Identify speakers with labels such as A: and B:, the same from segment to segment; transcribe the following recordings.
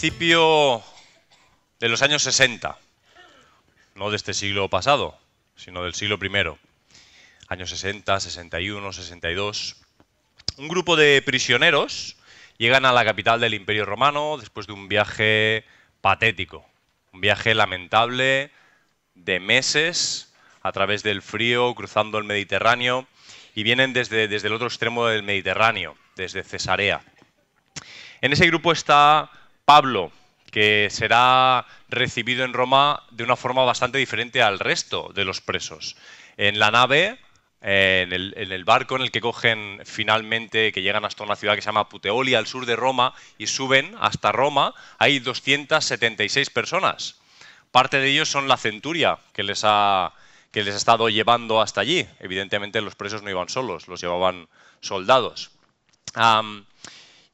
A: principio de los años 60, no de este siglo pasado, sino del siglo I, años 60, 61, 62, un grupo de prisioneros llegan a la capital del Imperio Romano después de un viaje patético, un viaje lamentable de meses a través del frío, cruzando el Mediterráneo, y vienen desde, desde el otro extremo del Mediterráneo, desde Cesarea. En ese grupo está Pablo, que será recibido en Roma de una forma bastante diferente al resto de los presos. En la nave, eh, en, el, barco en el que cogen finalmente, que llegan hasta una ciudad que se llama Puteoli, al sur de Roma, y suben hasta Roma, hay 276 personas. Parte de ellos son la centuria que les ha, que les ha estado llevando hasta allí. Evidentemente los presos no iban solos, los llevaban soldados.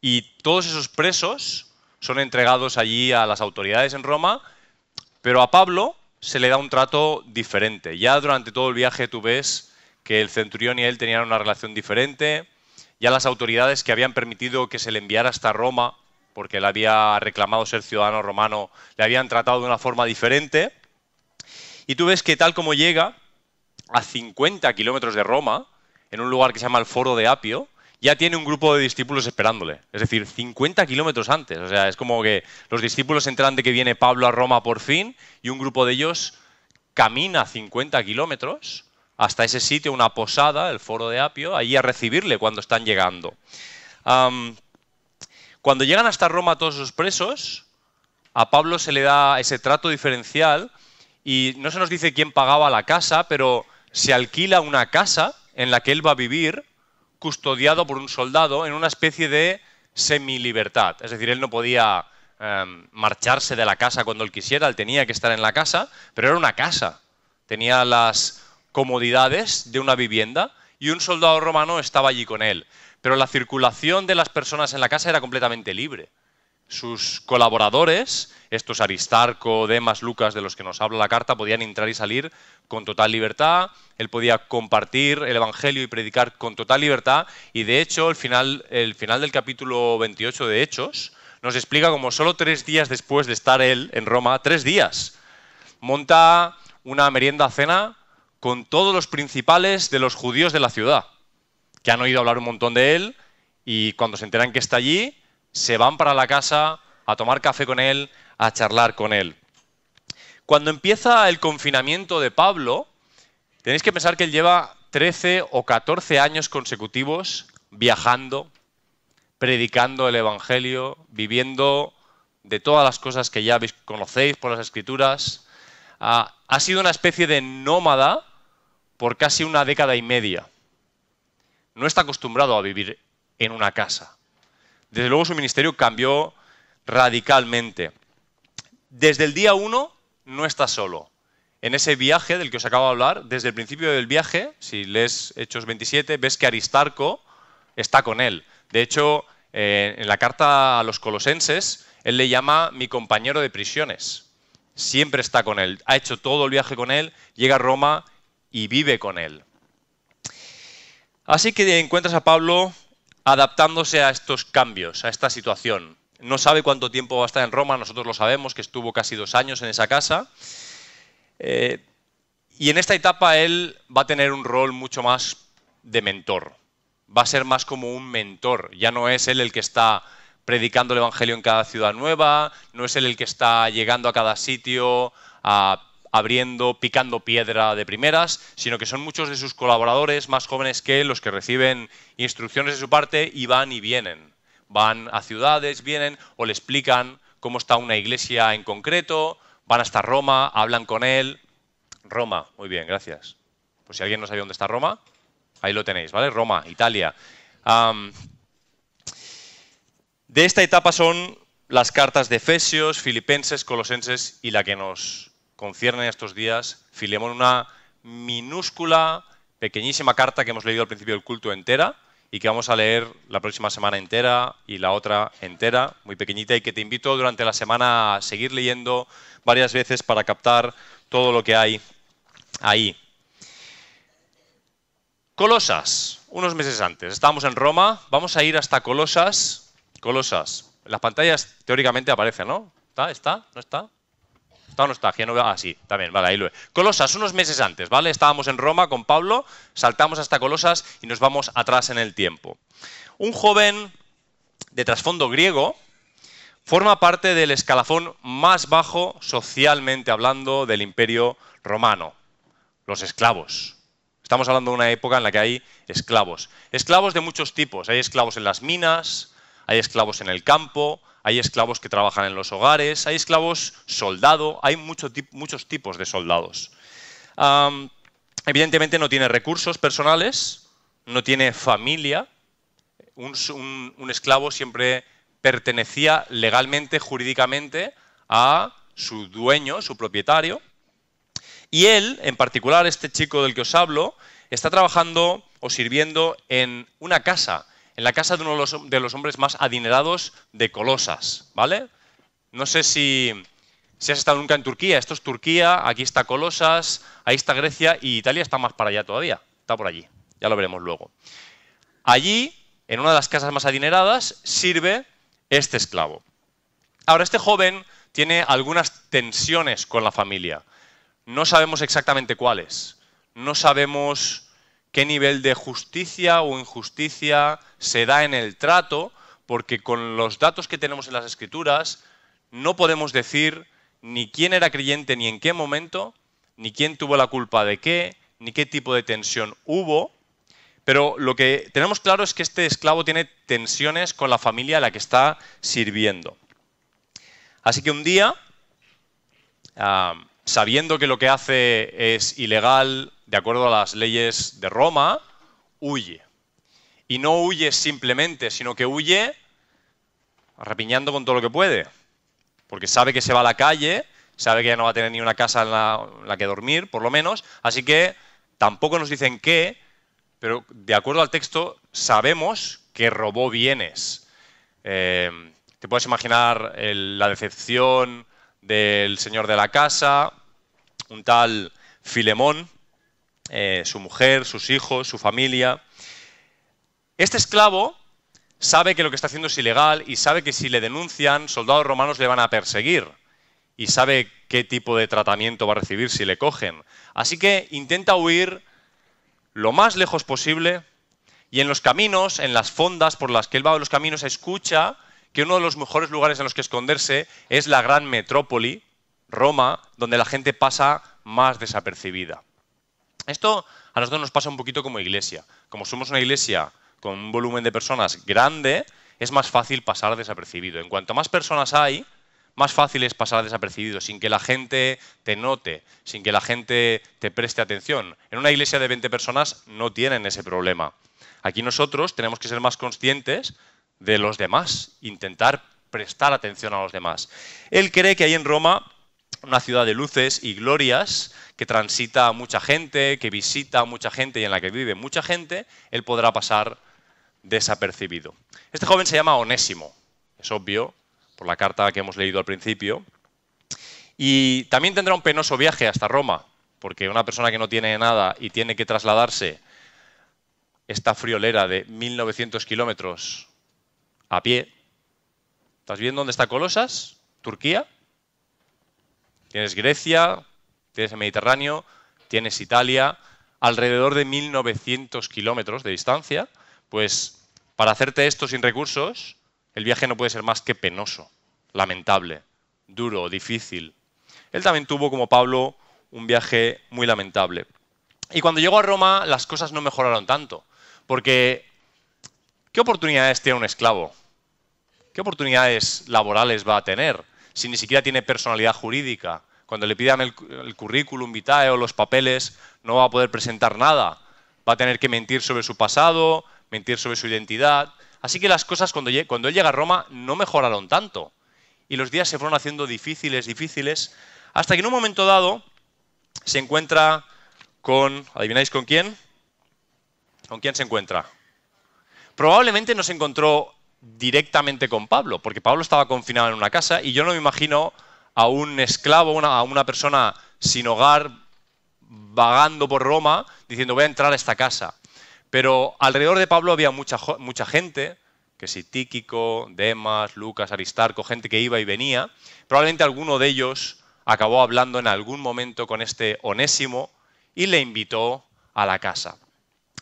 A: y todos esos presos son entregados allí a las autoridades en Roma, pero a Pablo se le da un trato diferente. Ya durante todo el viaje tú ves que el centurión y él tenían una relación diferente, ya las autoridades que habían permitido que se le enviara hasta Roma, porque él había reclamado ser ciudadano romano, le habían tratado de una forma diferente. Y tú ves que tal como llega a 50 kilómetros de Roma, en un lugar que se llama el Foro de Apio, ya tiene un grupo de discípulos esperándole. Es decir, 50 kilómetros antes. O sea, es como que los discípulos enteran de que viene Pablo a Roma por fin y un grupo de ellos camina 50 kilómetros hasta ese sitio, una posada, el foro de Apio, ahí a recibirle cuando están llegando. cuando llegan hasta Roma todos los presos, a Pablo se le da ese trato diferencial y no se nos dice quién pagaba la casa, pero se alquila una casa en la que él va a vivir custodiado por un soldado en una especie de semi-libertad. Es decir, él no podía em, marcharse de la casa cuando él quisiera, él tenía que estar en la casa, pero era una casa. Tenía las comodidades de una vivienda y un soldado romano estaba allí con él. Pero la circulación de las personas en la casa era completamente libre. Sus colaboradores, estos Aristarco, Demas, Lucas, de los que nos habla la carta, podían entrar y salir con total libertad, él podía compartir el Evangelio y predicar con total libertad, y de hecho el final, el final del capítulo 28 de Hechos nos explica como solo tres días después de estar él en Roma, tres días, monta una merienda cena con todos los principales de los judíos de la ciudad, que han oído hablar un montón de él, y cuando se enteran que está allí, se van para la casa a tomar café con él, a charlar con él. Cuando empieza el confinamiento de Pablo, tenéis que pensar que él lleva 13 o 14 años consecutivos viajando, predicando el Evangelio, viviendo de todas las cosas que ya conocéis por las escrituras. Ah, ha sido una especie de nómada por casi una década y media. No está acostumbrado a vivir en una casa. Desde luego su ministerio cambió radicalmente. Desde el día 1 no está solo. En ese viaje del que os acabo de hablar, desde el principio del viaje, si lees Hechos 27, ves que Aristarco está con él. De hecho, eh, en la carta a los colosenses, él le llama mi compañero de prisiones. Siempre está con él. Ha hecho todo el viaje con él, llega a Roma y vive con él. Así que encuentras a Pablo adaptándose a estos cambios, a esta situación no sabe cuánto tiempo va a estar en Roma, nosotros lo sabemos, que estuvo casi dos años en esa casa. Eh, y en esta etapa él va a tener un rol mucho más de mentor. Va a ser más como un mentor. Ya no es él el que está predicando el Evangelio en cada ciudad nueva, no es él el que está llegando a cada sitio, abriendo, picando piedra de primeras, sino que son muchos de sus colaboradores más jóvenes que los que reciben instrucciones de su parte y van y vienen van a ciudades, vienen o le explican cómo está una iglesia en concreto, van hasta Roma, hablan con él. Roma, muy bien, gracias. Pues si alguien no sabe dónde está Roma, ahí lo tenéis, ¿vale? Roma, Italia. de esta etapa son las cartas de Efesios, Filipenses, Colosenses y la que nos concierne estos días, Filemón, una minúscula, pequeñísima carta que hemos leído al principio del culto entera, y que vamos a leer la próxima semana entera y la otra entera, muy pequeñita, y que te invito durante la semana a seguir leyendo varias veces para captar todo lo que hay ahí. Colosas, unos meses antes. Estábamos en Roma, vamos a ir hasta Colosas. Colosas. las pantallas teóricamente aparecen, ¿no? ¿Está? ¿Está? ¿No está? ¿Está o no Ah, sí, también, vale, ahí lo Colosas, unos meses antes, ¿vale? Estábamos en Roma con Pablo, saltamos hasta Colosas y nos vamos atrás en el tiempo. Un joven de trasfondo griego forma parte del escalafón más bajo socialmente hablando del imperio romano, los esclavos. Estamos hablando de una época en la que hay esclavos. Esclavos de muchos tipos. Hay esclavos en las minas, hay esclavos en el campo, hay esclavos que trabajan en los hogares, hay esclavos soldado, hay muchos tipos de soldados. evidentemente no tiene recursos personales, no tiene familia. un esclavo siempre pertenecía legalmente, jurídicamente, a su dueño, su propietario. Y él, en particular, este chico del que os hablo, está trabajando o sirviendo en una casa, en la casa de uno de los, hombres más adinerados de Colosas, ¿vale? No sé si, si, has estado nunca en Turquía. Esto es Turquía, aquí está Colosas, ahí está Grecia y Italia está más para allá todavía. Está por allí, ya lo veremos luego. Allí, en una de las casas más adineradas, sirve este esclavo. Ahora, este joven tiene algunas tensiones con la familia. No sabemos exactamente cuáles. No sabemos qué nivel de justicia o injusticia se da en el trato, porque con los datos que tenemos en las escrituras no podemos decir ni quién era creyente ni en qué momento, ni quién tuvo la culpa de qué, ni qué tipo de tensión hubo, pero lo que tenemos claro es que este esclavo tiene tensiones con la familia a la que está sirviendo. Así que un día, ah, sabiendo que lo que hace es ilegal de acuerdo a las leyes de Roma, huye. Y no huye simplemente, sino que huye arrepiñando con todo lo que puede. Porque sabe que se va a la calle, sabe que ya no va a tener ni una casa en la, en la que dormir, por lo menos. Así que tampoco nos dicen qué, pero de acuerdo al texto sabemos que robó bienes. Eh, te puedes imaginar la decepción del señor de la casa, un tal Filemón, eh, su mujer, sus hijos, su familia. Este esclavo sabe que lo que está haciendo es ilegal y sabe que si le denuncian, soldados romanos le van a perseguir. Y sabe qué tipo de tratamiento va a recibir si le cogen. Así que intenta huir lo más lejos posible y en los caminos, en las fondas por las que él va los caminos, escucha que uno de los mejores lugares en los que esconderse es la gran metrópoli, Roma, donde la gente pasa más desapercibida. Esto a nosotros nos pasa un poquito como iglesia. Como somos una iglesia con un volumen de personas grande, es más fácil pasar desapercibido. En cuanto más personas hay, más fácil es pasar desapercibido, sin que la gente te note, sin que la gente te preste atención. En una iglesia de 20 personas no tienen ese problema. Aquí nosotros tenemos que ser más conscientes de los demás, intentar prestar atención a los demás. Él cree que hay en Roma una ciudad de luces y glorias que transita a mucha gente, que visita a mucha gente y en la que vive mucha gente, él podrá pasar desapercibido. Este joven se llama Onésimo, es obvio, por la carta que hemos leído al principio. Y también tendrá un penoso viaje hasta Roma, porque una persona que no tiene nada y tiene que trasladarse esta friolera de 1900 kilómetros a pie. ¿Estás viendo dónde está Colosas? Turquía. Tienes Grecia, tienes el Mediterráneo, tienes Italia, alrededor de 1900 kilómetros de distancia. Pues para hacerte esto sin recursos, el viaje no puede ser más que penoso, lamentable, duro, difícil. Él también tuvo, como Pablo, un viaje muy lamentable. Y cuando llegó a Roma, las cosas no mejoraron tanto, porque ¿qué oportunidades tiene un esclavo? ¿Qué oportunidades laborales va a tener si ni siquiera tiene personalidad jurídica? Cuando le pidan el, currículum vitae o los papeles, no va a poder presentar nada. Va a tener que mentir sobre su pasado, mentir sobre su identidad. Así que las cosas cuando, cuando él llega a Roma no mejoraron tanto. Y los días se fueron haciendo difíciles, difíciles, hasta que en un momento dado se encuentra con, ¿adivináis con quién? ¿Con quién se encuentra? Probablemente no se encontró directamente con Pablo, porque Pablo estaba confinado en una casa y yo no me imagino a un esclavo, a una persona sin hogar, vagando por Roma, diciendo voy a entrar a esta casa. Pero alrededor de Pablo había mucha, mucha gente que que si Tíquico, Demas, Lucas, Aristarco, gente que iba y venía, probablemente alguno de ellos acabó hablando en algún momento con este Onésimo y le invitó a la casa.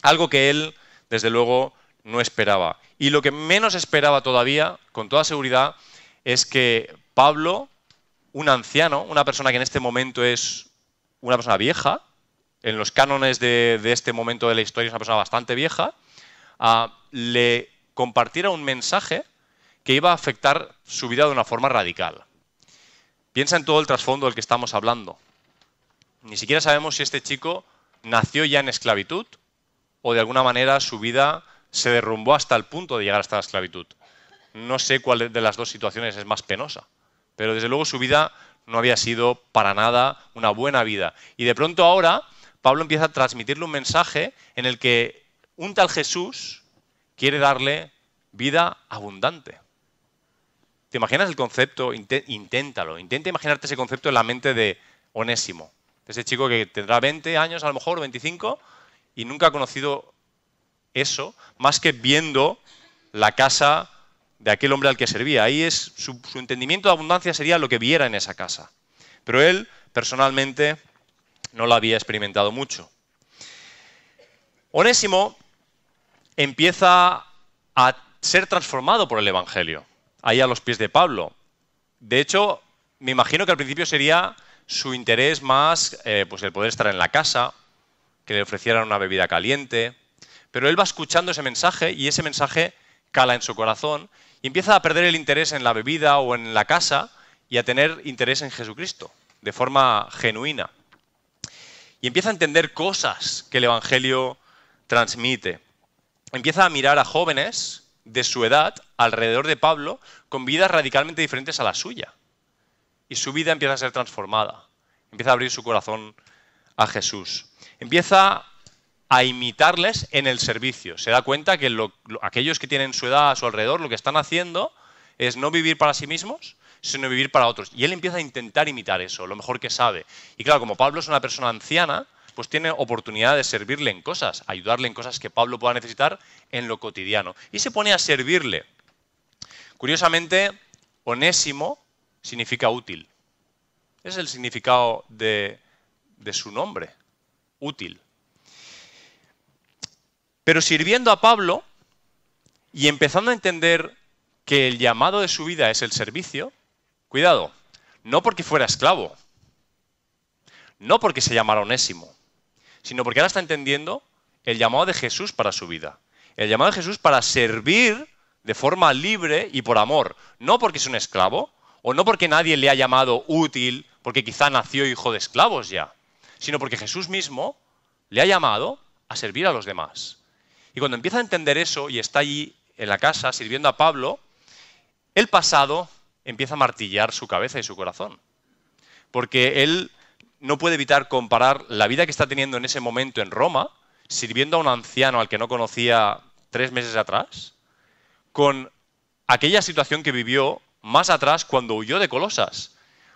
A: Algo que él, desde luego, no esperaba. Y lo que menos esperaba todavía, con toda seguridad, es que Pablo, un anciano, una persona que en este momento es una persona vieja, en los cánones de, este momento de la historia es una persona bastante vieja, ah, le compartiera un mensaje que iba a afectar su vida de una forma radical. Piensa en todo el trasfondo del que estamos hablando. Ni siquiera sabemos si este chico nació ya en esclavitud o de alguna manera su vida se derrumbó hasta el punto de llegar hasta la esclavitud. No sé cuál de las dos situaciones es más penosa, pero desde luego su vida no había sido para nada una buena vida. Y de pronto ahora Pablo empieza a transmitirle un mensaje en el que un tal Jesús quiere darle vida abundante. ¿Te imaginas el concepto? Inténtalo. Intenta imaginarte ese concepto en la mente de Onésimo. Ese chico que tendrá 20 años, a lo mejor 25, y nunca ha conocido eso, más que viendo la casa de aquel hombre al que servía. Ahí es su, entendimiento de abundancia sería lo que viera en esa casa. Pero él, personalmente, no lo había experimentado mucho. Onésimo empieza a ser transformado por el Evangelio, ahí a los pies de Pablo. De hecho, me imagino que al principio sería su interés más eh, pues el poder estar en la casa, que le ofrecieran una bebida caliente, pero él va escuchando ese mensaje y ese mensaje cala en su corazón y empieza a perder el interés en la bebida o en la casa y a tener interés en Jesucristo, de forma genuina. Y empieza a entender cosas que el Evangelio transmite. Empieza a mirar a jóvenes de su edad alrededor de Pablo con vidas radicalmente diferentes a la suya. Y su vida empieza a ser transformada. Empieza a abrir su corazón a Jesús. Empieza a imitarles en el servicio. Se da cuenta que aquellos que tienen su edad a su alrededor lo que están haciendo es no vivir para sí mismos, sino vivir para otros. Y él empieza a intentar imitar eso, lo mejor que sabe. Y claro, como Pablo es una persona anciana, pues tiene oportunidad de servirle en cosas, ayudarle en cosas que Pablo pueda necesitar en lo cotidiano. Y se pone a servirle. Curiosamente, onésimo significa útil. Es el significado de su nombre, útil. Pero sirviendo a Pablo y empezando a entender que el llamado de su vida es el servicio, cuidado, no porque fuera esclavo, no porque se llamara onésimo, sino porque ahora está entendiendo el llamado de Jesús para su vida. El llamado de Jesús para servir de forma libre y por amor, no porque es un esclavo, o no porque nadie le ha llamado útil, porque quizá nació hijo de esclavos ya, sino porque Jesús mismo le ha llamado a servir a los demás. Y cuando empieza a entender eso y está allí en la casa sirviendo a Pablo, el pasado empieza a martillar su cabeza y su corazón. Porque él no puede evitar comparar la vida que está teniendo en ese momento en Roma, sirviendo a un anciano al que no conocía tres meses atrás, con aquella situación que vivió más atrás cuando huyó de Colosas.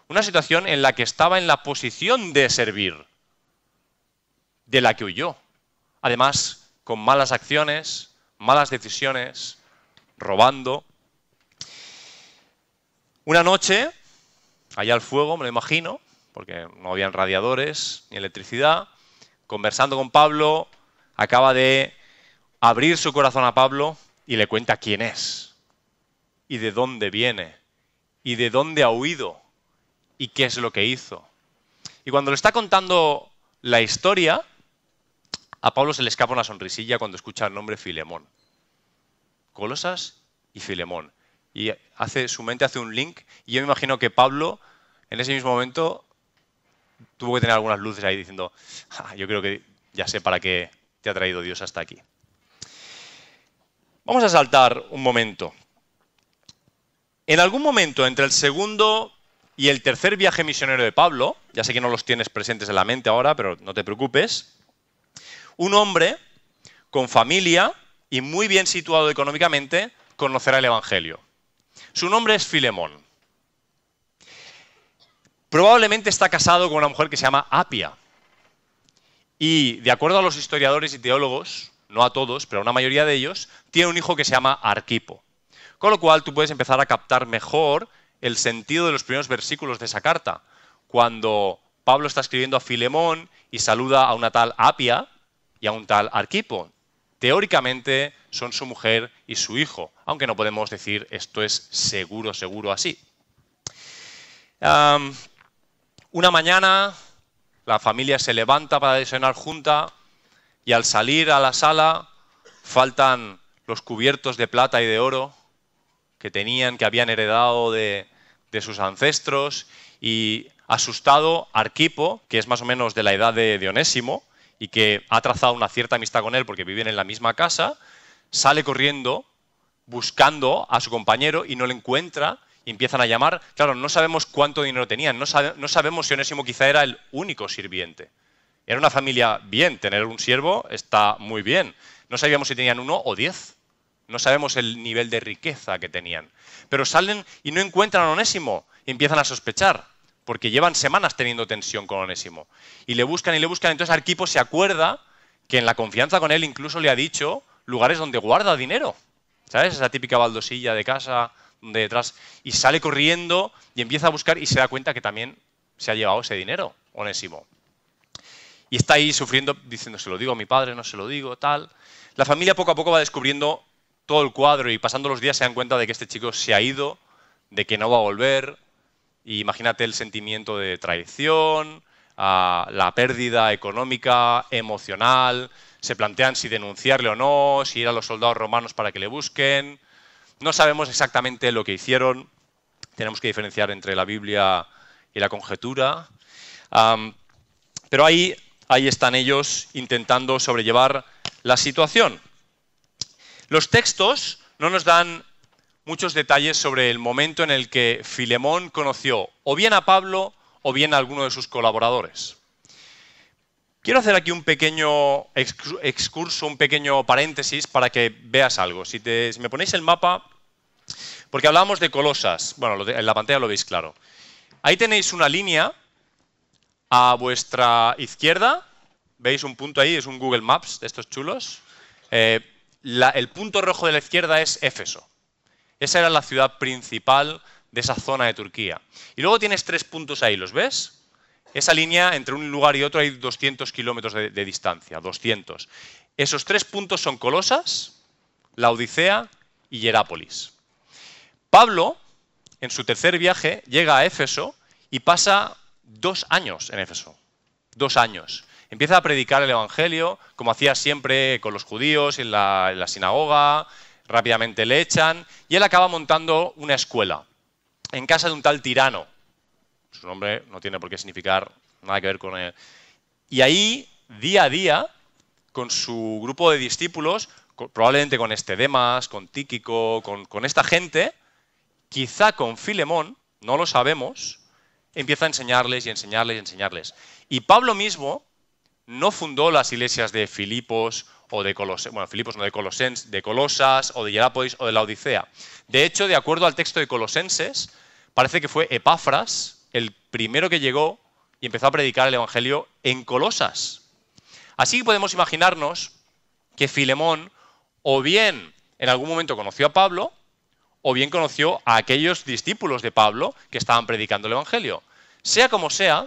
A: Una situación en la que estaba en la posición de servir, de la que huyó. Además, con malas acciones, malas decisiones, robando. Una noche, allá al fuego, me lo imagino, porque no habían radiadores ni electricidad, conversando con Pablo, acaba de abrir su corazón a Pablo y le cuenta quién es, y de dónde viene, y de dónde ha huido, y qué es lo que hizo. Y cuando le está contando la historia, a Pablo se le escapa una sonrisilla cuando escucha el nombre Filemón. Colosas y Filemón. Y hace, su mente hace un link y yo me imagino que Pablo en ese mismo momento tuvo que tener algunas luces ahí diciendo, ah, yo creo que ya sé para qué te ha traído Dios hasta aquí. Vamos a saltar un momento. En algún momento entre el segundo y el tercer viaje misionero de Pablo, ya sé que no los tienes presentes en la mente ahora, pero no te preocupes, un hombre con familia y muy bien situado económicamente conocerá el Evangelio. Su nombre es Filemón. Probablemente está casado con una mujer que se llama Apia. Y de acuerdo a los historiadores y teólogos, no a todos, pero a una mayoría de ellos, tiene un hijo que se llama Arquipo. Con lo cual tú puedes empezar a captar mejor el sentido de los primeros versículos de esa carta. Cuando Pablo está escribiendo a Filemón y saluda a una tal Apia y a un tal Arquipo. Teóricamente son su mujer y su hijo, aunque no podemos decir esto es seguro, seguro así. una mañana la familia se levanta para desayunar junta y al salir a la sala faltan los cubiertos de plata y de oro que tenían, que habían heredado de, de sus ancestros y asustado Arquipo, que es más o menos de la edad de Dionésimo y que ha trazado una cierta amistad con él porque viven en la misma casa, sale corriendo buscando a su compañero y no le encuentra y empiezan a llamar. Claro, no sabemos cuánto dinero tenían, no, sabemos si Onésimo quizá era el único sirviente. Era una familia bien, tener un siervo está muy bien. No sabíamos si tenían uno o diez. No sabemos el nivel de riqueza que tenían. Pero salen y no encuentran a Onésimo y empiezan a sospechar, porque llevan semanas teniendo tensión con Onésimo. Y le buscan y le buscan. Entonces Arquipo se acuerda que en la confianza con él incluso le ha dicho lugares donde guarda dinero. ¿Sabes? Esa típica baldosilla de casa donde detrás. Y sale corriendo y empieza a buscar y se da cuenta que también se ha llevado ese dinero, Onésimo. Y está ahí sufriendo, diciendo, se lo digo a mi padre, no se lo digo, tal. La familia poco a poco va descubriendo todo el cuadro y pasando los días se dan cuenta de que este chico se ha ido, de que no va a volver. Imagínate el sentimiento de traición, la pérdida económica, emocional, se plantean si denunciarle o no, si ir a los soldados romanos para que le busquen. No sabemos exactamente lo que hicieron, tenemos que diferenciar entre la Biblia y la conjetura, pero ahí, ahí están ellos intentando sobrellevar la situación. Los textos no nos dan muchos detalles sobre el momento en el que Filemón conoció o bien a Pablo o bien a alguno de sus colaboradores. Quiero hacer aquí un pequeño excurso, un pequeño paréntesis para que veas algo. Si, me ponéis el mapa, porque hablábamos de Colosas, bueno, en la pantalla lo veis claro. Ahí tenéis una línea a vuestra izquierda, veis un punto ahí, es un Google Maps de estos chulos. Eh, el punto rojo de la izquierda es Éfeso. Esa era la ciudad principal de esa zona de Turquía. Y luego tienes tres puntos ahí, ¿los ves? Esa línea entre un lugar y otro hay 200 kilómetros de, distancia, 200. Esos tres puntos son Colosas, la Odisea y Hierápolis. Pablo, en su tercer viaje, llega a Éfeso y pasa dos años en Éfeso. Dos años. Empieza a predicar el Evangelio, como hacía siempre con los judíos en en la sinagoga, rápidamente le echan, y él acaba montando una escuela en casa de un tal tirano, su nombre no tiene por qué significar nada que ver con él. Y ahí, día a día, con su grupo de discípulos, probablemente con este Demas, con Tíquico, con, esta gente, quizá con Filemón, no lo sabemos, empieza a enseñarles y enseñarles y enseñarles. Y Pablo mismo no fundó las iglesias de Filipos o de Colosas, bueno, Filipos no, de, Colosens, de Colosas o de Hierápolis o de la Odisea. De hecho, de acuerdo al texto de Colosenses, parece que fue Epafras, el primero que llegó y empezó a predicar el Evangelio en Colosas. Así que podemos imaginarnos que Filemón o bien en algún momento conoció a Pablo, o bien conoció a aquellos discípulos de Pablo que estaban predicando el Evangelio. Sea como sea,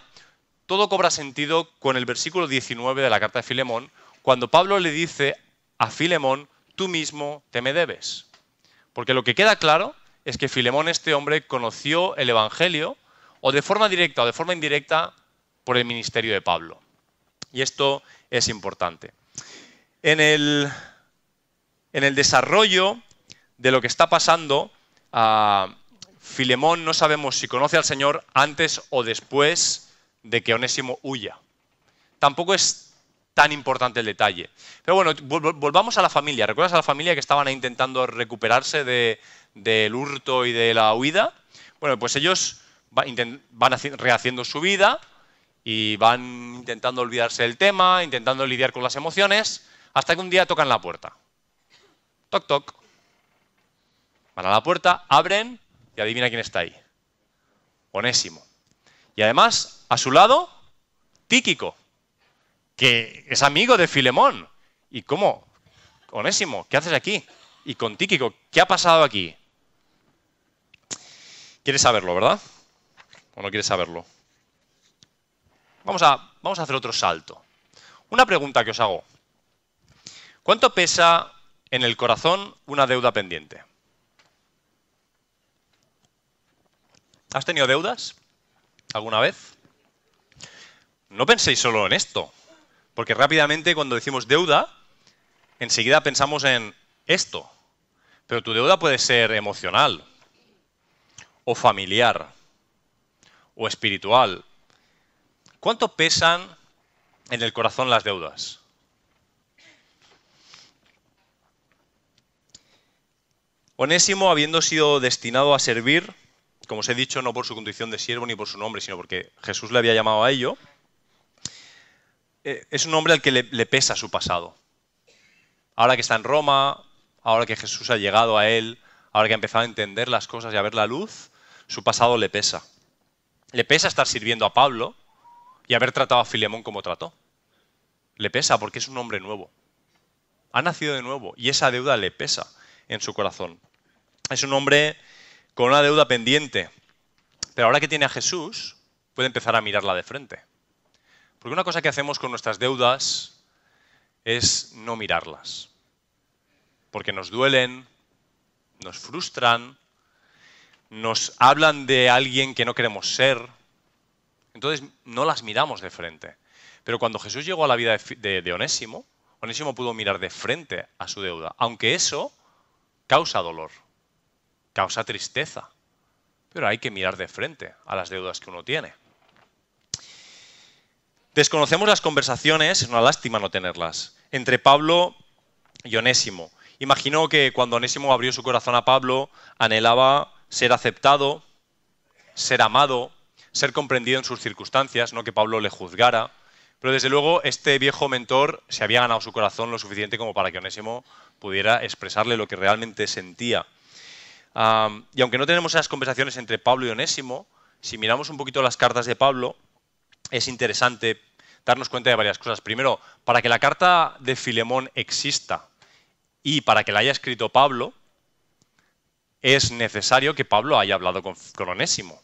A: todo cobra sentido con el versículo 19 de la carta de Filemón, cuando Pablo le dice a Filemón, tú mismo te me debes. Porque lo que queda claro es que Filemón, este hombre, conoció el Evangelio, o de forma directa o de forma indirecta por el ministerio de Pablo. Y esto es importante. En el, en el desarrollo de lo que está pasando, Filemón no sabemos si conoce al Señor antes o después de que Onésimo huya. Tampoco es tan importante el detalle. Pero bueno, volvamos a la familia. ¿Recuerdas a la familia que estaban intentando recuperarse del hurto y de la huida? Bueno, pues ellos van rehaciendo su vida y van intentando olvidarse del tema, intentando lidiar con las emociones, hasta que un día tocan la puerta. Toc, toc. Van a la puerta, abren y adivina quién está ahí. Onésimo. Y además, a su lado, Tíquico, que es amigo de Filemón. ¿Y cómo? Onésimo, ¿qué haces aquí? Y con Tíquico, ¿qué ha pasado aquí? ¿Quieres saberlo, verdad? ¿O no quieres saberlo? Vamos a, vamos a hacer otro salto. Una pregunta que os hago. ¿Cuánto pesa en el corazón una deuda pendiente? ¿Has tenido deudas alguna vez? No penséis solo en esto, porque rápidamente cuando decimos deuda, enseguida pensamos en esto. Pero tu deuda puede ser emocional, o familiar, o espiritual. ¿Cuánto pesan en el corazón las deudas? Onésimo, habiendo sido destinado a servir, como os he dicho, no por su condición de siervo ni por su nombre, sino porque Jesús le había llamado a ello, eh, es un hombre al que le, le pesa su pasado. Ahora que está en Roma, ahora que Jesús ha llegado a él, ahora que ha empezado a entender las cosas y a ver la luz, su pasado le pesa. Le pesa estar sirviendo a Pablo y haber tratado a Filemón como trató. Le pesa porque es un hombre nuevo. Ha nacido de nuevo y esa deuda le pesa en su corazón. Es un hombre con una deuda pendiente, pero ahora que tiene a Jesús, puede empezar a mirarla de frente. Porque una cosa que hacemos con nuestras deudas es no mirarlas. Porque nos duelen, nos frustran, nos hablan de alguien que no queremos ser. Entonces no las miramos de frente. Pero cuando Jesús llegó a la vida de, Onésimo, Onésimo pudo mirar de frente a su deuda, aunque eso causa dolor, causa tristeza. Pero hay que mirar de frente a las deudas que uno tiene. Desconocemos las conversaciones, es una lástima no tenerlas, entre Pablo y Onésimo. Imagino que cuando Onésimo abrió su corazón a Pablo, anhelaba ser aceptado, ser amado, ser comprendido en sus circunstancias, no que Pablo le juzgara. Pero desde luego este viejo mentor se había ganado su corazón lo suficiente como para que Onésimo pudiera expresarle lo que realmente sentía. y aunque no tenemos esas conversaciones entre Pablo y Onésimo, si miramos un poquito las cartas de Pablo, es interesante darnos cuenta de varias cosas. Primero, para que la carta de Filemón exista y para que la haya escrito Pablo, es necesario que Pablo haya hablado con, Onésimo.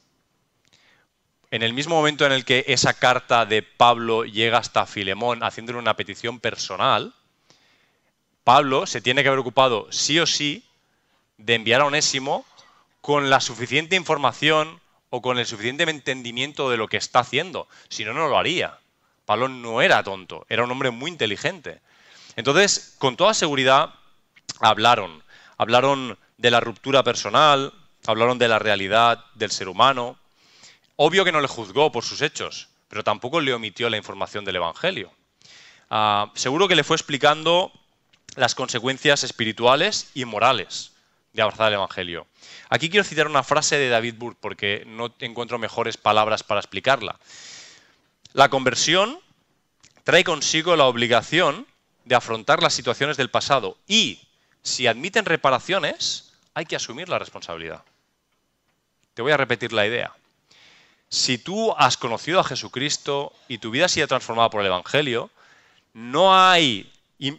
A: En el mismo momento en el que esa carta de Pablo llega hasta Filemón haciéndole una petición personal, Pablo se tiene que haber ocupado sí o sí de enviar a Onésimo con la suficiente información o con el suficiente entendimiento de lo que está haciendo. Si no, no lo haría. Pablo no era tonto, era un hombre muy inteligente. Entonces, con toda seguridad, hablaron. Hablaron de la ruptura personal, hablaron de la realidad del ser humano. Obvio que no le juzgó por sus hechos, pero tampoco le omitió la información del Evangelio. Ah, seguro que le fue explicando las consecuencias espirituales y morales de abrazar el Evangelio. Aquí quiero citar una frase de David Burke porque no encuentro mejores palabras para explicarla. La conversión trae consigo la obligación de afrontar las situaciones del pasado y, si admiten reparaciones, hay que asumir la responsabilidad. Te voy a repetir la idea. Si tú has conocido a Jesucristo y tu vida ha sido transformada por el Evangelio, no hay,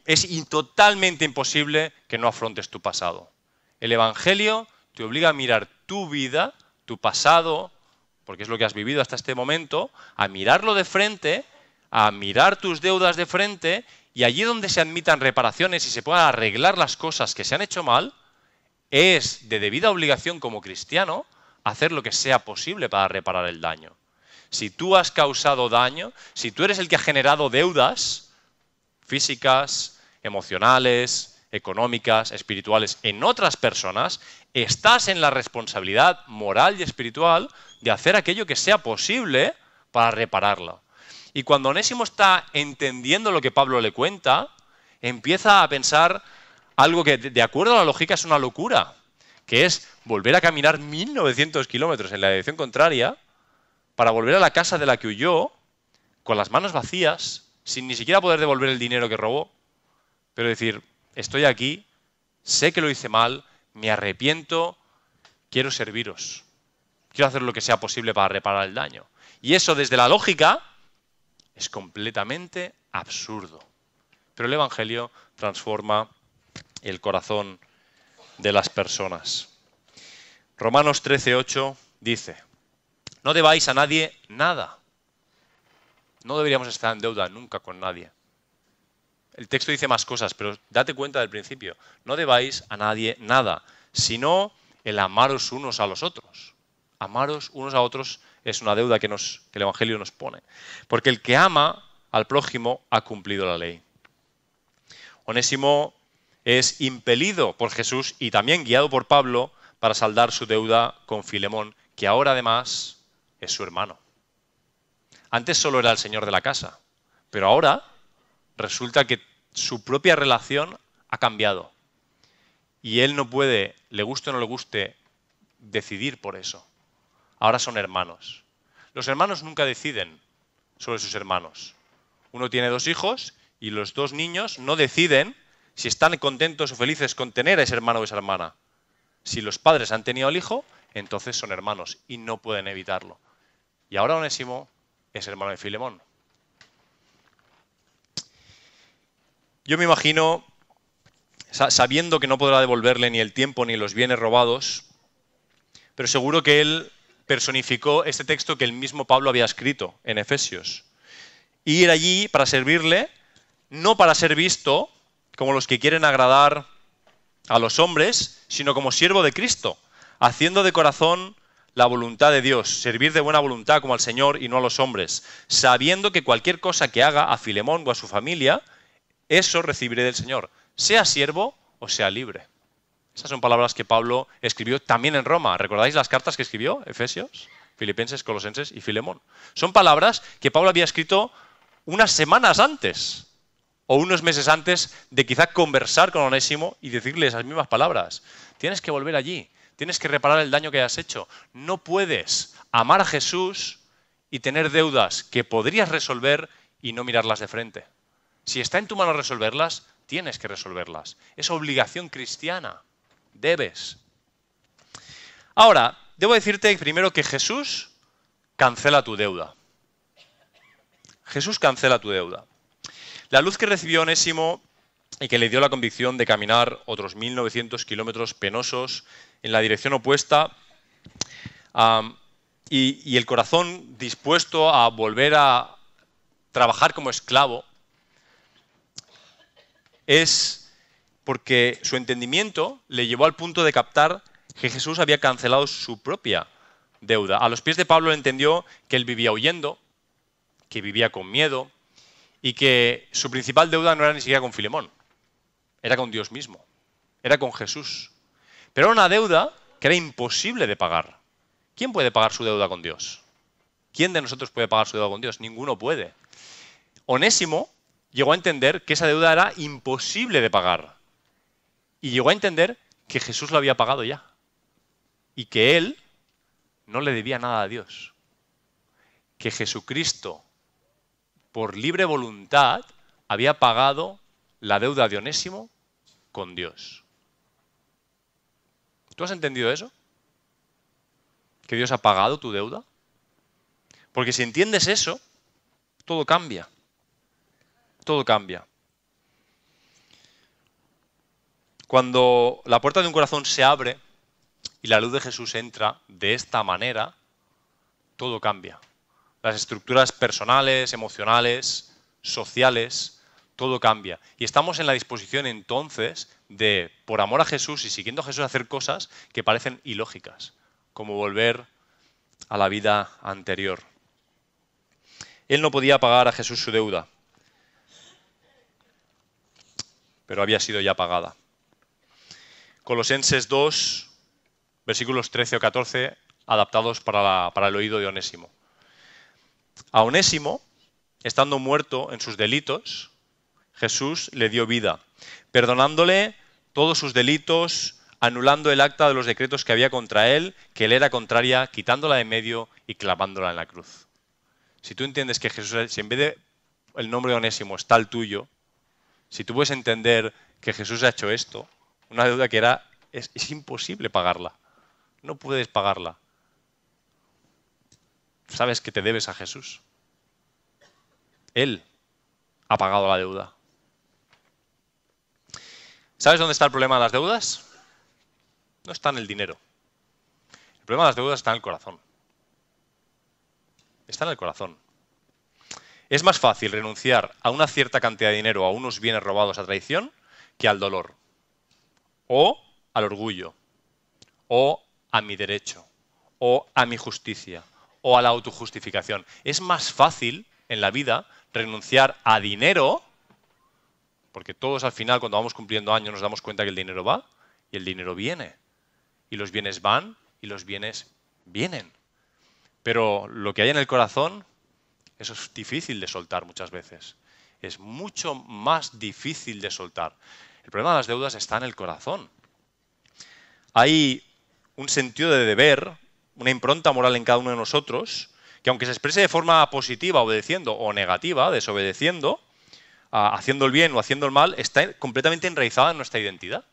A: es totalmente imposible que no afrontes tu pasado. El Evangelio te obliga a mirar tu vida, tu pasado, porque es lo que has vivido hasta este momento, a mirarlo de frente, a mirar tus deudas de frente y allí donde se admitan reparaciones y se puedan arreglar las cosas que se han hecho mal, es de debida obligación como cristiano hacer lo que sea posible para reparar el daño. Si tú has causado daño, si tú eres el que ha generado deudas físicas, emocionales, económicas, espirituales en otras personas, estás en la responsabilidad moral y espiritual de hacer aquello que sea posible para repararla. Y cuando Onésimo está entendiendo lo que Pablo le cuenta, empieza a pensar algo que, de acuerdo a la lógica, es una locura, que es volver a caminar 1900 kilómetros en la dirección contraria para volver a la casa de la que huyó con las manos vacías, sin ni siquiera poder devolver el dinero que robó, pero decir, estoy aquí, sé que lo hice mal, me arrepiento, quiero serviros. Quiero hacer lo que sea posible para reparar el daño. Y eso desde la lógica es completamente absurdo. Pero el Evangelio transforma el corazón de las personas. Romanos 13:8 dice, no debáis a nadie nada. No deberíamos estar en deuda nunca con nadie. El texto dice más cosas, pero date cuenta del principio. No debáis a nadie nada, sino el amaros unos a los otros. Amaros unos a otros es una deuda que, nos, que el Evangelio nos pone. Porque el que ama al prójimo ha cumplido la ley. Onésimo es impelido por Jesús y también guiado por Pablo para saldar su deuda con Filemón, que ahora además es su hermano. Antes solo era el señor de la casa, pero ahora resulta que su propia relación ha cambiado. Y él no puede, le guste o no le guste, decidir por eso. Ahora son hermanos. Los hermanos nunca deciden sobre sus hermanos. Uno tiene dos hijos y los dos niños no deciden si están contentos o felices con tener a ese hermano o esa hermana. Si los padres han tenido al hijo, entonces son hermanos y no pueden evitarlo. Y ahora Onésimo es hermano de Filemón. Yo me imagino, sabiendo que no podrá devolverle ni el tiempo ni los bienes robados, pero seguro que él personificó este texto que el mismo Pablo había escrito en Efesios. Ir allí para servirle, no para ser visto como los que quieren agradar a los hombres, sino como siervo de Cristo, haciendo de corazón la voluntad de Dios, servir de buena voluntad como al Señor y no a los hombres, sabiendo que cualquier cosa que haga a Filemón o a su familia, eso recibiré del Señor, sea siervo o sea libre. Esas son palabras que Pablo escribió también en Roma. ¿Recordáis las cartas que escribió? Efesios, Filipenses, Colosenses y Filemón. Son palabras que Pablo había escrito unas semanas antes o unos meses antes de quizá conversar con Onésimo y decirle esas mismas palabras. Tienes que volver allí, tienes que reparar el daño que has hecho. No puedes amar a Jesús y tener deudas que podrías resolver y no mirarlas de frente. Si está en tu mano resolverlas, tienes que resolverlas. Es obligación cristiana. Debes. Ahora, debo decirte primero que Jesús cancela tu deuda. Jesús cancela tu deuda. La luz que recibió Onésimo y que le dio la convicción de caminar otros 1.900 kilómetros penosos en la dirección opuesta y, y el corazón dispuesto a volver a trabajar como esclavo, es porque su entendimiento le llevó al punto de captar que Jesús había cancelado su propia deuda. A los pies de Pablo entendió que él vivía huyendo, que vivía con miedo, y que su principal deuda no era ni siquiera con Filemón, era con Dios mismo, era con Jesús. Pero era una deuda que era imposible de pagar. ¿Quién puede pagar su deuda con Dios? ¿Quién de nosotros puede pagar su deuda con Dios? Ninguno puede. Onésimo llegó a entender que esa deuda era imposible de pagar. Y llegó a entender que Jesús lo había pagado ya. Y que él no le debía nada a Dios. Que Jesucristo por libre voluntad, había pagado la deuda de Onésimo con Dios. ¿Tú has entendido eso? ¿Que Dios ha pagado tu deuda? Porque si entiendes eso, todo cambia. Todo cambia. Cuando la puerta de un corazón se abre y la luz de Jesús entra de esta manera, todo cambia las estructuras personales, emocionales, sociales, todo cambia. Y estamos en la disposición entonces de, por amor a Jesús y siguiendo a Jesús, hacer cosas que parecen ilógicas, como volver a la vida anterior. Él no podía pagar a Jesús su deuda, pero había sido ya pagada. Colosenses 2, versículos 13 o 14, adaptados para, para el oído de Onésimo. A Onésimo, estando muerto en sus delitos, Jesús le dio vida, perdonándole todos sus delitos, anulando el acta de los decretos que había contra él, que él era contraria, quitándola de medio y clavándola en la cruz. Si tú entiendes que Jesús, si en vez de el nombre de Onésimo está el tuyo, si tú puedes entender que Jesús ha hecho esto, una deuda que era es, imposible pagarla, no puedes pagarla sabes que te debes a Jesús. Él ha pagado la deuda. ¿Sabes dónde está el problema de las deudas? No está en el dinero. El problema de las deudas está en el corazón. Está en el corazón. Es más fácil renunciar a una cierta cantidad de dinero a unos bienes robados a traición que al dolor, o al orgullo, o a mi derecho, o a mi justicia, o a la autojustificación. Es más fácil en la vida renunciar a dinero, porque todos al final cuando vamos cumpliendo años nos damos cuenta que el dinero va y el dinero viene, y los bienes van y los bienes vienen. Pero lo que hay en el corazón, eso es difícil de soltar muchas veces. Es mucho más difícil de soltar. El problema de las deudas está en el corazón. Hay un sentido de deber, una impronta moral en cada uno de nosotros, que aunque se exprese de forma positiva, obedeciendo, o negativa, desobedeciendo, haciendo el bien o haciendo el mal, está completamente enraizada en nuestra identidad.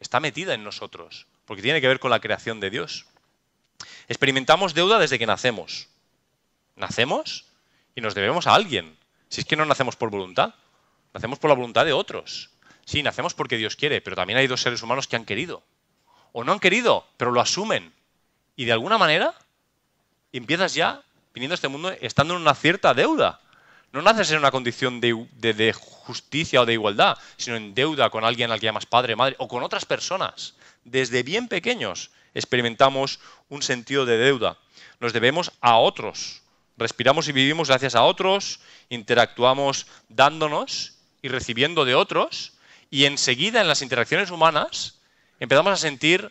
A: Está metida en nosotros, porque tiene que ver con la creación de Dios. Experimentamos deuda desde que nacemos. Nacemos y nos debemos a alguien. Si es que no nacemos por voluntad, nacemos por la voluntad de otros. Sí, nacemos porque Dios quiere, pero también hay dos seres humanos que han querido. O no han querido, pero lo asumen. Y de alguna manera empiezas ya, viniendo a este mundo, estando en una cierta deuda. No naces en una condición de, de, justicia o de igualdad, sino en deuda con alguien al que llamas padre, madre, o con otras personas. Desde bien pequeños experimentamos un sentido de deuda. Nos debemos a otros. Respiramos y vivimos gracias a otros, interactuamos dándonos y recibiendo de otros, y enseguida en las interacciones humanas empezamos a sentir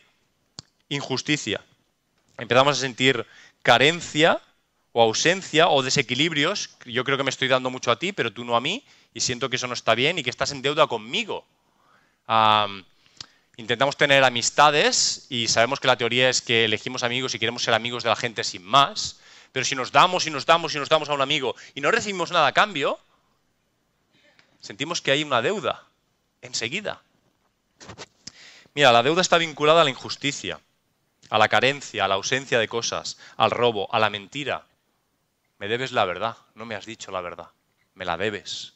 A: injusticia, empezamos a sentir carencia o ausencia o desequilibrios. Yo creo que me estoy dando mucho a ti, pero tú no a mí, y siento que eso no está bien y que estás en deuda conmigo. intentamos tener amistades y sabemos que la teoría es que elegimos amigos y queremos ser amigos de la gente sin más, pero si nos damos y nos damos y nos damos a un amigo y no recibimos nada a cambio, sentimos que hay una deuda enseguida. Mira, la deuda está vinculada a la injusticia, a la carencia, a la ausencia de cosas, al robo, a la mentira. Me debes la verdad, no me has dicho la verdad, me la debes.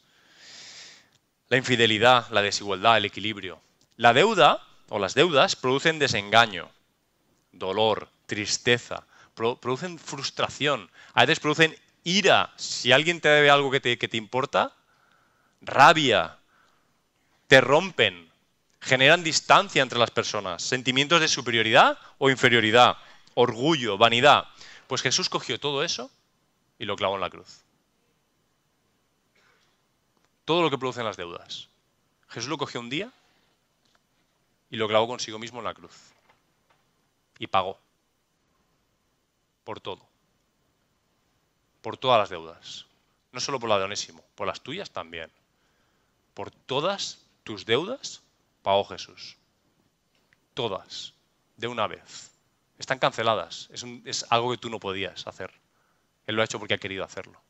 A: La infidelidad, la desigualdad, el equilibrio. La deuda o las deudas producen desengaño, dolor, tristeza, producen frustración, a veces producen ira. Si alguien te debe algo que te, que te importa, rabia, te rompen, generan distancia entre las personas, sentimientos de superioridad o inferioridad, orgullo, vanidad. Pues Jesús cogió todo eso y lo clavó en la cruz. Todo lo que producen las deudas. Jesús lo cogió un día y lo clavó consigo mismo en la cruz. Y pagó. Por todo. Por todas las deudas. No solo por la de Onésimo, por las tuyas también. Por todas tus deudas pagó Jesús. Todas. De una vez. Están canceladas. Es, es algo que tú no podías hacer. Él lo ha hecho porque ha querido hacerlo.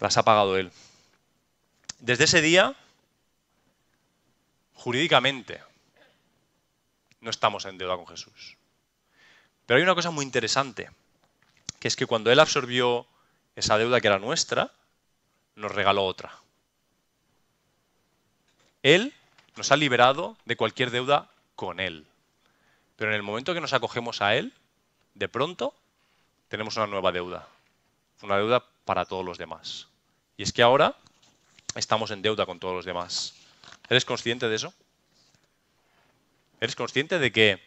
A: Las ha pagado Él. Desde ese día, jurídicamente, no estamos en deuda con Jesús. Pero hay una cosa muy interesante, que es que cuando Él absorbió esa deuda que era nuestra, nos regaló otra. Él nos ha liberado de cualquier deuda con Él. Pero en el momento que nos acogemos a Él, de pronto tenemos una nueva deuda. Una deuda para todos los demás. Y es que ahora estamos en deuda con todos los demás. ¿Eres consciente de eso? ¿Eres consciente de que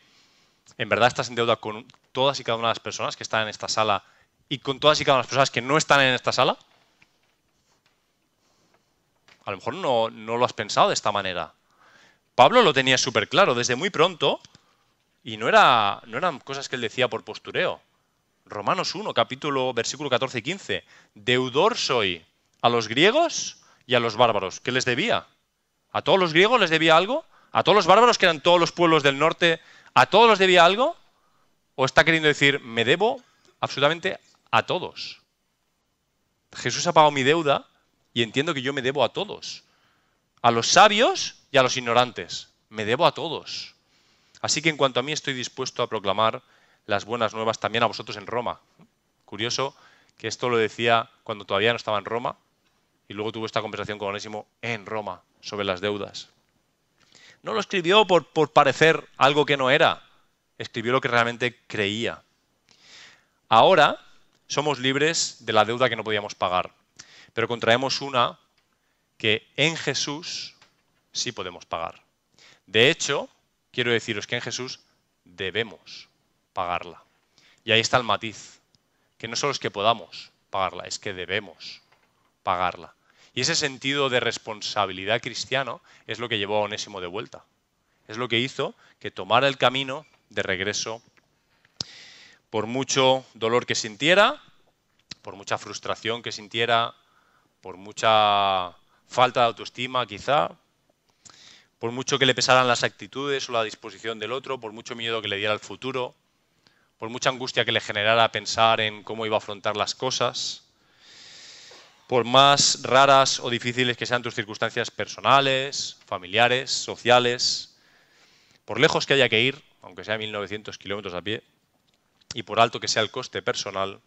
A: en verdad estás en deuda con todas y cada una de las personas que están en esta sala y con todas y cada una de las personas que no están en esta sala? A lo mejor no, no lo has pensado de esta manera. Pablo lo tenía súper claro desde muy pronto y no, era, no eran cosas que él decía por postureo. Romanos 1, capítulo, versículo 14 y 15. Deudor soy a los griegos y a los bárbaros. ¿Qué les debía? ¿A todos los griegos les debía algo? ¿A todos los bárbaros, que eran todos los pueblos del norte, a todos les debía algo? ¿O está queriendo decir, me debo absolutamente a todos? Jesús ha pagado mi deuda y entiendo que yo me debo a todos. A los sabios y a los ignorantes. Me debo a todos. Así que en cuanto a mí estoy dispuesto a proclamar las buenas nuevas también a vosotros en Roma. Curioso que esto lo decía cuando todavía no estaba en Roma y luego tuvo esta conversación con Onésimo en Roma sobre las deudas. No lo escribió por, parecer algo que no era. escribió lo que realmente creía. Ahora somos libres de la deuda que no podíamos pagar, pero contraemos una que en Jesús sí podemos pagar. De hecho, quiero deciros que en Jesús debemos pagarla. Y ahí está el matiz, que no solo es que podamos pagarla, es que debemos pagarla. Y ese sentido de responsabilidad cristiano es lo que llevó a Onésimo de vuelta. Es lo que hizo que tomara el camino de regreso por mucho dolor que sintiera, por mucha frustración que sintiera, por mucha falta de autoestima quizá, por mucho que le pesaran las actitudes o la disposición del otro, por mucho miedo que le diera el futuro, por mucha angustia que le generara pensar en cómo iba a afrontar las cosas, por más raras o difíciles que sean tus circunstancias personales, familiares, sociales, por lejos que haya que ir, aunque sea 1900 kilómetros a pie, y por alto que sea el coste personal,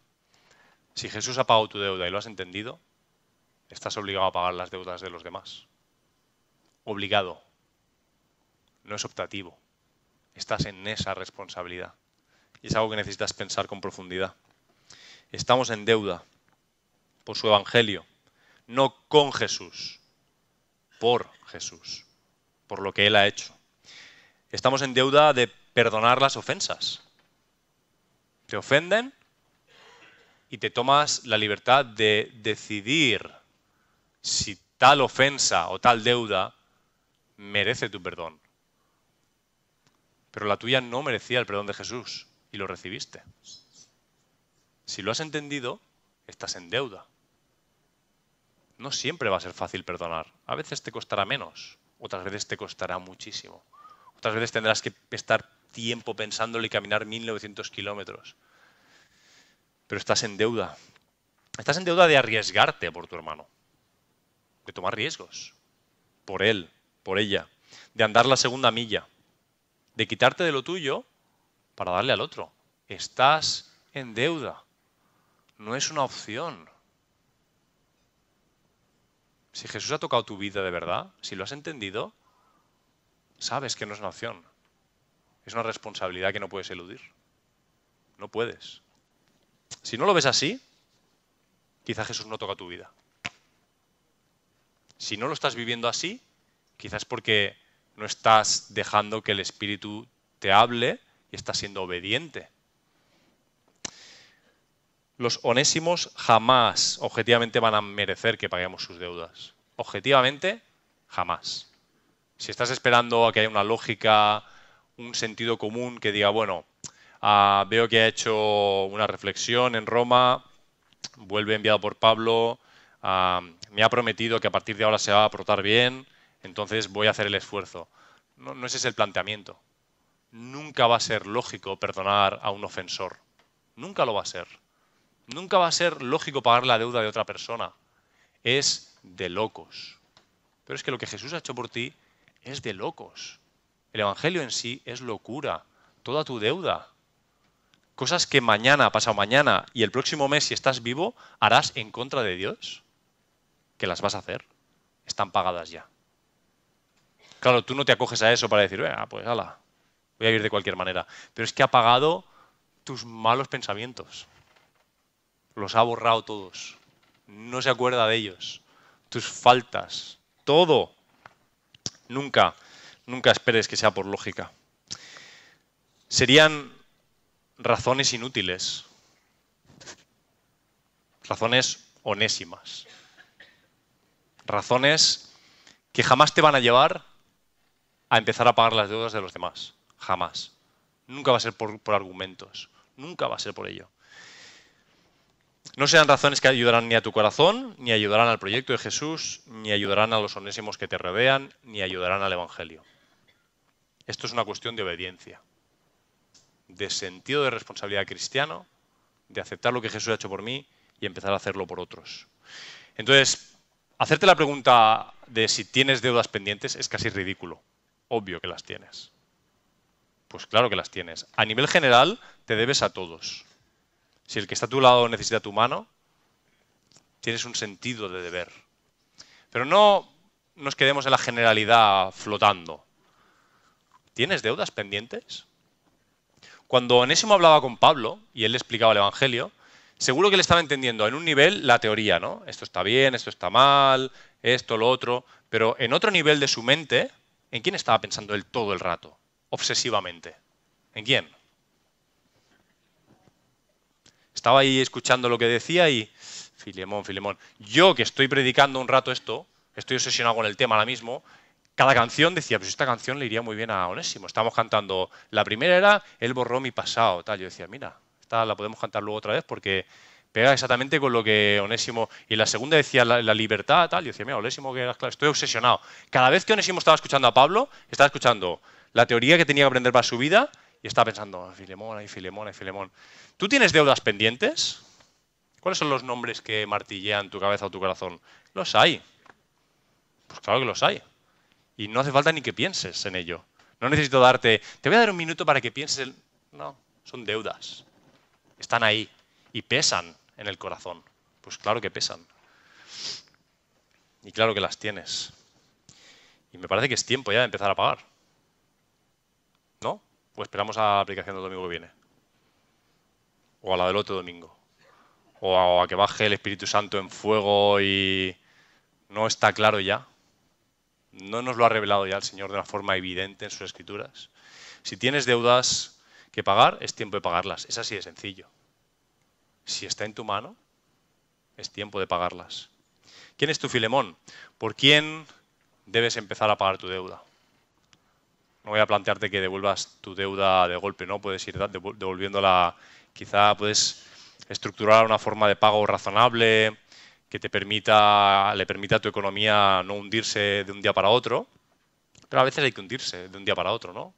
A: si Jesús ha pagado tu deuda y lo has entendido, estás obligado a pagar las deudas de los demás. Obligado. No es optativo. Estás en esa responsabilidad. Y es algo que necesitas pensar con profundidad. Estamos en deuda por su Evangelio, no con Jesús, por Jesús, por lo que Él ha hecho. Estamos en deuda de perdonar las ofensas. Te ofenden y te tomas la libertad de decidir si tal ofensa o tal deuda merece tu perdón. Pero la tuya no merecía el perdón de Jesús y lo recibiste. Si lo has entendido, estás en deuda. No siempre va a ser fácil perdonar. A veces te costará menos, otras veces te costará muchísimo. Otras veces tendrás que estar tiempo pensándole y caminar 1900 kilómetros. Pero estás en deuda. Estás en deuda de arriesgarte por tu hermano de tomar riesgos, por él, por ella, de andar la segunda milla, de quitarte de lo tuyo para darle al otro. Estás en deuda. No es una opción. Si Jesús ha tocado tu vida de verdad, si lo has entendido, sabes que no es una opción. Es una responsabilidad que no puedes eludir. No puedes. Si no lo ves así, quizá Jesús no toca tu vida. Si no lo estás viviendo así, quizás porque no estás dejando que el Espíritu te hable y estás siendo obediente. Los onésimos jamás objetivamente van a merecer que paguemos sus deudas. Objetivamente, jamás. Si estás esperando a que haya una lógica, un sentido común que diga, bueno, ah, veo que ha hecho una reflexión en Roma, vuelve enviado por Pablo, me ha prometido que a partir de ahora se va a portar bien, entonces voy a hacer el esfuerzo. No, no ese es el planteamiento. Nunca va a ser lógico perdonar a un ofensor. Nunca lo va a ser. Nunca va a ser lógico pagar la deuda de otra persona. Es de locos. Pero es que lo que Jesús ha hecho por ti es de locos. El Evangelio en sí es locura. Toda tu deuda. Cosas que mañana, pasado mañana y el próximo mes, si estás vivo, harás en contra de Dios que las vas a hacer, están pagadas ya. Claro, tú no te acoges a eso para decir, pues ala, voy a ir de cualquier manera. Pero es que ha pagado tus malos pensamientos. Los ha borrado todos. No se acuerda de ellos. Tus faltas. Todo. Nunca, nunca esperes que sea por lógica. Serían razones inútiles. Razones onésimas razones que jamás te van a llevar a empezar a pagar las deudas de los demás. Jamás. Nunca va a ser por, argumentos. Nunca va a ser por ello. No serán razones que ayudarán ni a tu corazón, ni ayudarán al proyecto de Jesús, ni ayudarán a los onésimos que te rodean, ni ayudarán al Evangelio. Esto es una cuestión de obediencia, de sentido de responsabilidad cristiano, de aceptar lo que Jesús ha hecho por mí y empezar a hacerlo por otros. Entonces, Hacerte la pregunta de si tienes deudas pendientes es casi ridículo. Obvio que las tienes. Pues claro que las tienes. A nivel general, te debes a todos. Si el que está a tu lado necesita tu mano, tienes un sentido de deber. Pero no nos quedemos en la generalidad flotando. ¿Tienes deudas pendientes? cuando Onésimo hablaba con Pablo y él le explicaba el Evangelio, seguro que le estaba entendiendo en un nivel la teoría, ¿no? Esto está bien, esto está mal, esto, lo otro, pero en otro nivel de su mente, ¿en quién estaba pensando él todo el rato? Obsesivamente. ¿En quién? Estaba ahí escuchando lo que decía y, Filemón, Filemón, yo que estoy predicando un rato esto, estoy obsesionado con el tema ahora mismo, cada canción decía, pues esta canción le iría muy bien a Onésimo. Estábamos cantando, la primera era Él borró mi pasado, tal. Yo decía, mira, esta la podemos cantar luego otra vez porque pega exactamente con lo que Onésimo. Y la segunda decía la, libertad, tal. Yo decía, mira, Onésimo, que estoy obsesionado. Cada vez que Onésimo estaba escuchando a Pablo, estaba escuchando la teoría que tenía que aprender para su vida y estaba pensando, Filemón, ay, Filemón, ay, Filemón. ¿Tú tienes deudas pendientes? ¿Cuáles son los nombres que martillean tu cabeza o tu corazón? Los hay. Pues claro que los hay. Y no hace falta ni que pienses en ello. No necesito darte, te voy a dar un minuto para que pienses en... No, son deudas. Están ahí y pesan en el corazón. Pues claro que pesan. Y claro que las tienes. Y me parece que es tiempo ya de empezar a pagar. O esperamos a la aplicación del domingo que viene. O a la del otro domingo. O a, que baje el Espíritu Santo en fuego y no está claro ya. No nos lo ha revelado ya el Señor de una forma evidente en sus escrituras. Si tienes deudas que pagar, es tiempo de pagarlas. Es así de sencillo. Si está en tu mano, es tiempo de pagarlas. ¿Quién es tu Filemón? ¿Por quién debes empezar a pagar tu deuda? No voy a plantearte que devuelvas tu deuda de golpe, ¿no? Puedes ir devolviéndola, quizá puedes estructurar una forma de pago razonable que te permita, le permita a tu economía no hundirse de un día para otro, pero a veces hay que hundirse de un día para otro, ¿no?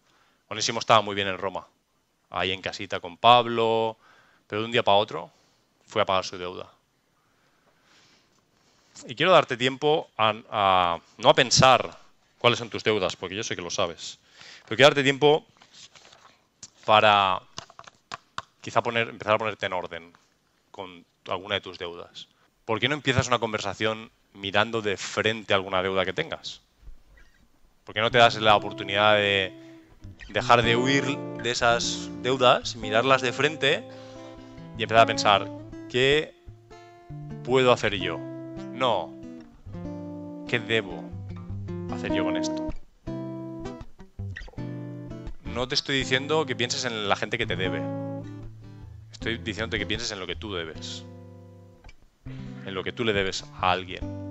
A: Onésimo estaba muy bien en Roma, ahí en casita con Pablo, pero de un día para otro fue a pagar su deuda. Y quiero darte tiempo a, no a pensar cuáles son tus deudas, porque yo sé que lo sabes, pero quiero darte tiempo para quizá empezar a ponerte en orden con alguna de tus deudas. ¿Por qué no empiezas una conversación mirando de frente alguna deuda que tengas? ¿Por qué no te das la oportunidad de dejar de huir de esas deudas, mirarlas de frente y empezar a pensar, ¿qué puedo hacer yo? No, ¿qué debo hacer yo con esto? No te estoy diciendo que pienses en la gente que te debe. Estoy diciéndote que pienses en lo que tú debes. En lo que tú le debes a alguien.